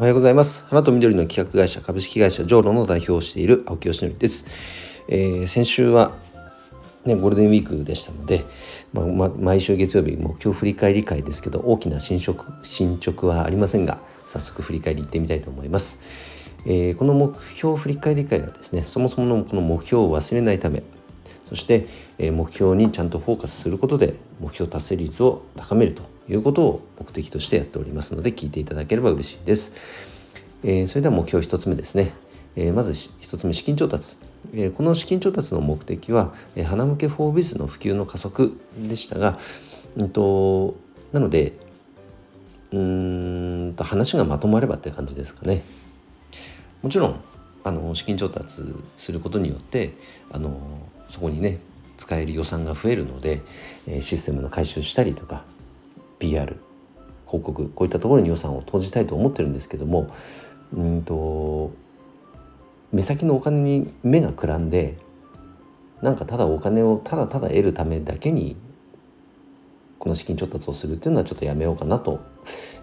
おはようございます。花と緑の企画会社株式会社ジョーロの代表をしている青木よしのりです、えー、先週はね、ゴールデンウィークでしたので、まあ、ま毎週月曜日目標振り返り会ですけど大きな進捗進捗はありませんが早速振り返りいってみたいと思います、えー、この目標振り返り会はですねそもそものこの目標を忘れないためそして、え目標にちゃんとフォーカスすることで目標達成率を高めると。いうことを目的としてやっておりますので聞いていただければ嬉しいです。えー、それでは目標1つ目ですね。えー、まず1つ目資金調達。えー、この資金調達の目的は、えー、花向けフォービズの普及の加速でしたが、うんと、なのでうんと話がまとまればって感じですかね。もちろんあの資金調達することによってあのそこにね使える予算が増えるので、えシステムの改修したりとか PR 広告こういったところに予算を投じたいと思ってるんですけどもうんと目先のお金に目がくらんでなんかただお金をただただ得るためだけにこの資金調達をするっていうのはちょっとやめようかなと、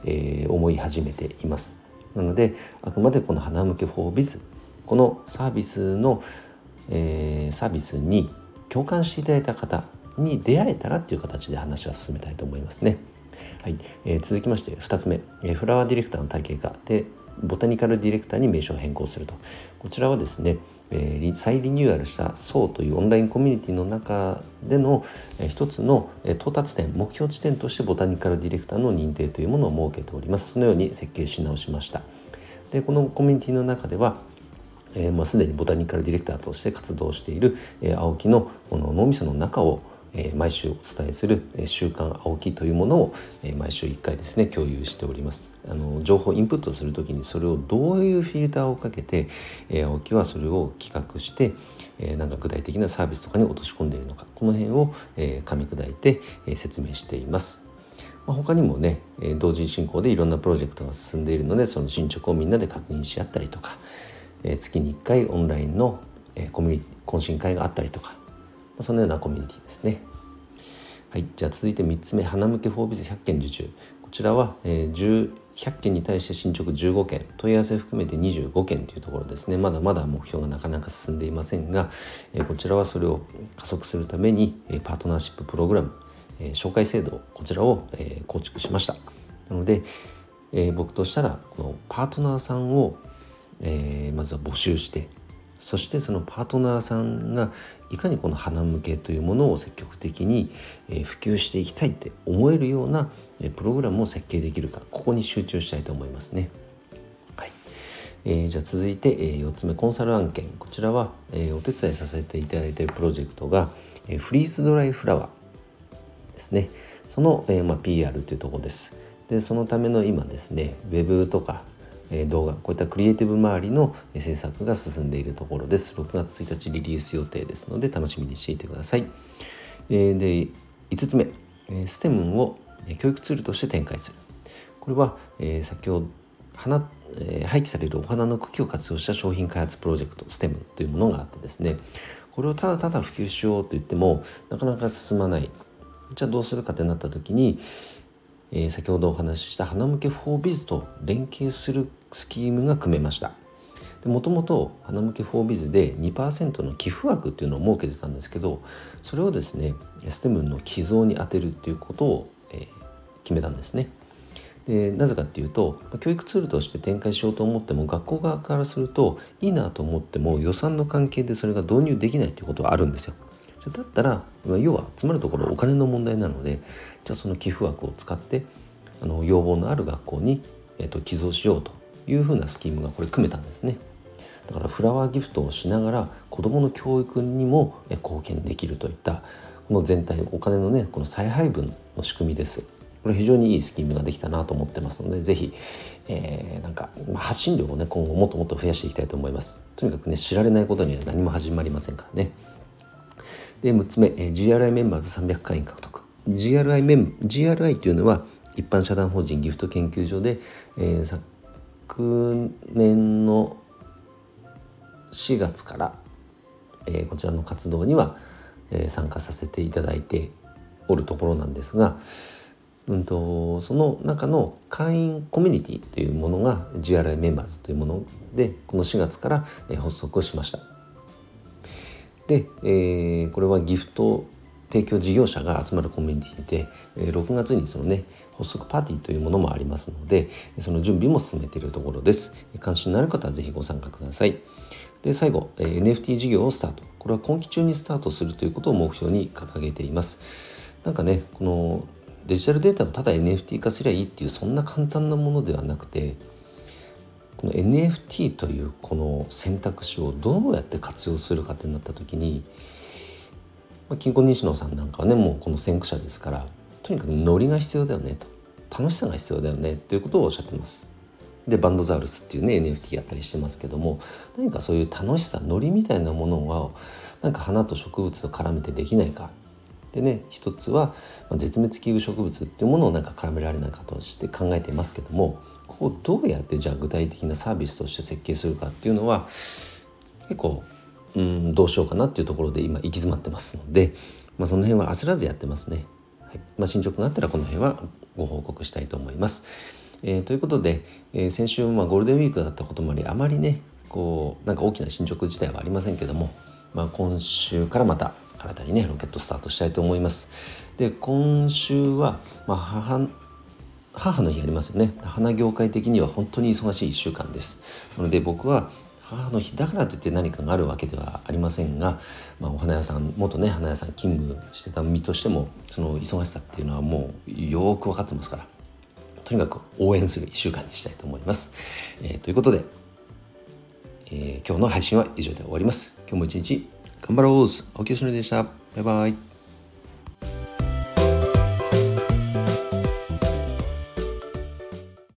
えー、思い始めています。なのであくまでこの花向けフォービズこのサービスの、えー、サービスに共感していただいた方に出会えたらっていう形で話は進めたいと思いますね。はい、えー、続きまして2つ目、えー、フラワーディレクターの体系化でボタニカルディレクターに名称を変更すると。こちらはですね、えー、再リニューアルした層というオンラインコミュニティの中での、えー、一つの、えー、到達点目標地点としてボタニカルディレクターの認定というものを設けております。そのように設計し直しました。でこのコミュニティの中ではえーまあ、すでにボタニカルディレクターとして活動している、えー、青木のこの脳みその中をえ毎週お伝えする「週刊青木」というものを、え毎週1回ですね共有しております。あの情報インプットする時にそれをどういうフィルターをかけて、え青木はそれを企画して、えなんか具体的なサービスとかに落とし込んでいるのかこの辺を、え噛み砕いて、え説明しています。ま他にもね同時進行でいろんなプロジェクトが進んでいるのでその進捗をみんなで確認し合ったりとか、え月に1回オンラインの、えコミュニ懇親会があったりとかそのようなコミュニティですね。はい、じゃあ続いて3つ目花向けフォービズ100件受注。こちらは、えー、100件に対して進捗15件。問い合わせ含めて25件というところですね。まだまだ目標がなかなか進んでいませんが、え、こちらはそれを加速するために、え、パートナーシッププログラム、え、紹介制度こちらを、え、構築しました。なので、え、僕としたらこのパートナーさんを、え、まずは募集してそしてそのパートナーさんがいかにこの花向けというものを積極的に普及していきたいって思えるようなプログラムを設計できるかここに集中したいと思いますね。はいえー、じゃあ続いて、え、4つ目コンサル案件こちらは、え、お手伝いさせていただいているプロジェクトが、え、フリーズドライフラワーですねその、えま、PR というところです。でそのための今ですね Web とか動画こういったクリエイティブ周りの制作が進んでいるところです。6月1日リリース予定ですので楽しみにしていてください。で5つ目ステムを教育ツールとして展開する。これは先ほど花廃棄されるお花の茎を活用した商品開発プロジェクト STEM というものがあってですね。これをただただ普及しようと言ってもなかなか進まない。じゃあどうするかってなった時にえー、先ほどお話しした花向けフォービズと連携するスキームが組めました。もともと花向けフォービズで2%の寄付枠っていうのを設けてたんですけどそれをですねステムの寄贈に充てるっていうことを、えー、決めたんですね。でなぜかっていうと教育ツールとして展開しようと思っても学校側からするといいなと思っても予算の関係でそれが導入できないということはあるんですよ。だったら要はつまるところお金の問題なのでじゃあその寄付枠を使ってあの要望のある学校に、えーと、寄贈しようというふうなスキームがこれ組めたんですね。だからフラワーギフトをしながら子どもの教育にも貢献できるといったこの全体お金のねこの再配分の仕組みです。これ非常にいいスキームができたなと思ってますので是非、えー、なんか、発信量をね今後もっともっと増やしていきたいと思います。とにかくね知られないことには何も始まりませんからね。で6つ目、えー、GRI メンバーズ300会員獲得 GRI, メン GRI というのは一般社団法人ギフト研究所で、えー、昨年の4月から、えー、こちらの活動には、えー、参加させていただいておるところなんですがうんと、その中の会員コミュニティというものが GRI メンバーズというものでこの4月から発足をしました。で、えー、これはギフト提供事業者が集まるコミュニティで6月にそのね発足パーティーというものもありますのでその準備も進めているところです。関心のある方は是非ご参加ください。で最後 NFT 事業をスタート。これは今期中にスタートするということを目標に掲げています。なんかねこのデジタルデータをただ NFT 化すりゃいいっていうそんな簡単なものではなくてこの NFT というこの選択肢をどうやって活用するかってなった時にまあ、金庫西野さんなんかはねもうこの先駆者ですからとにかくノリが必要だよねと楽しさが必要だよねということをおっしゃってます。でバンドザウルスっていうね NFT やったりしてますけども何かそういう楽しさノリみたいなものをなんか花と植物と絡めてできないかでね一つは、絶滅危惧植物っていうものをなんか絡められないかとして考えていますけどもをどうやってじゃあ具体的なサービスとして設計するかっていうのは結構うんどうしようかなっていうところで今行き詰まってますので、まあ、その辺は焦らずやってますね。はいまあ、進捗があったらこの辺はご報告したいと思います。えー、ということで、えー、先週、まあ、ゴールデンウィークだったこともありあまりねこうなんか大きな進捗自体はありませんけども、まあ、今週からまた新たにねロケットスタートしたいと思います。で今週は、まあ、母母の日ありますよね花業界的には本当に忙しい1週間ですなので僕は母の日だからといって何かがあるわけではありませんが、まあ、お花屋さん元ね花屋さん勤務してた身としてもその忙しさっていうのはもうよく分かってますからとにかく応援する1週間にしたいと思います。えー、ということで、えー、今日の配信は以上で終わります。今日も一日頑張ろう青木よしのりでした。バイバイ。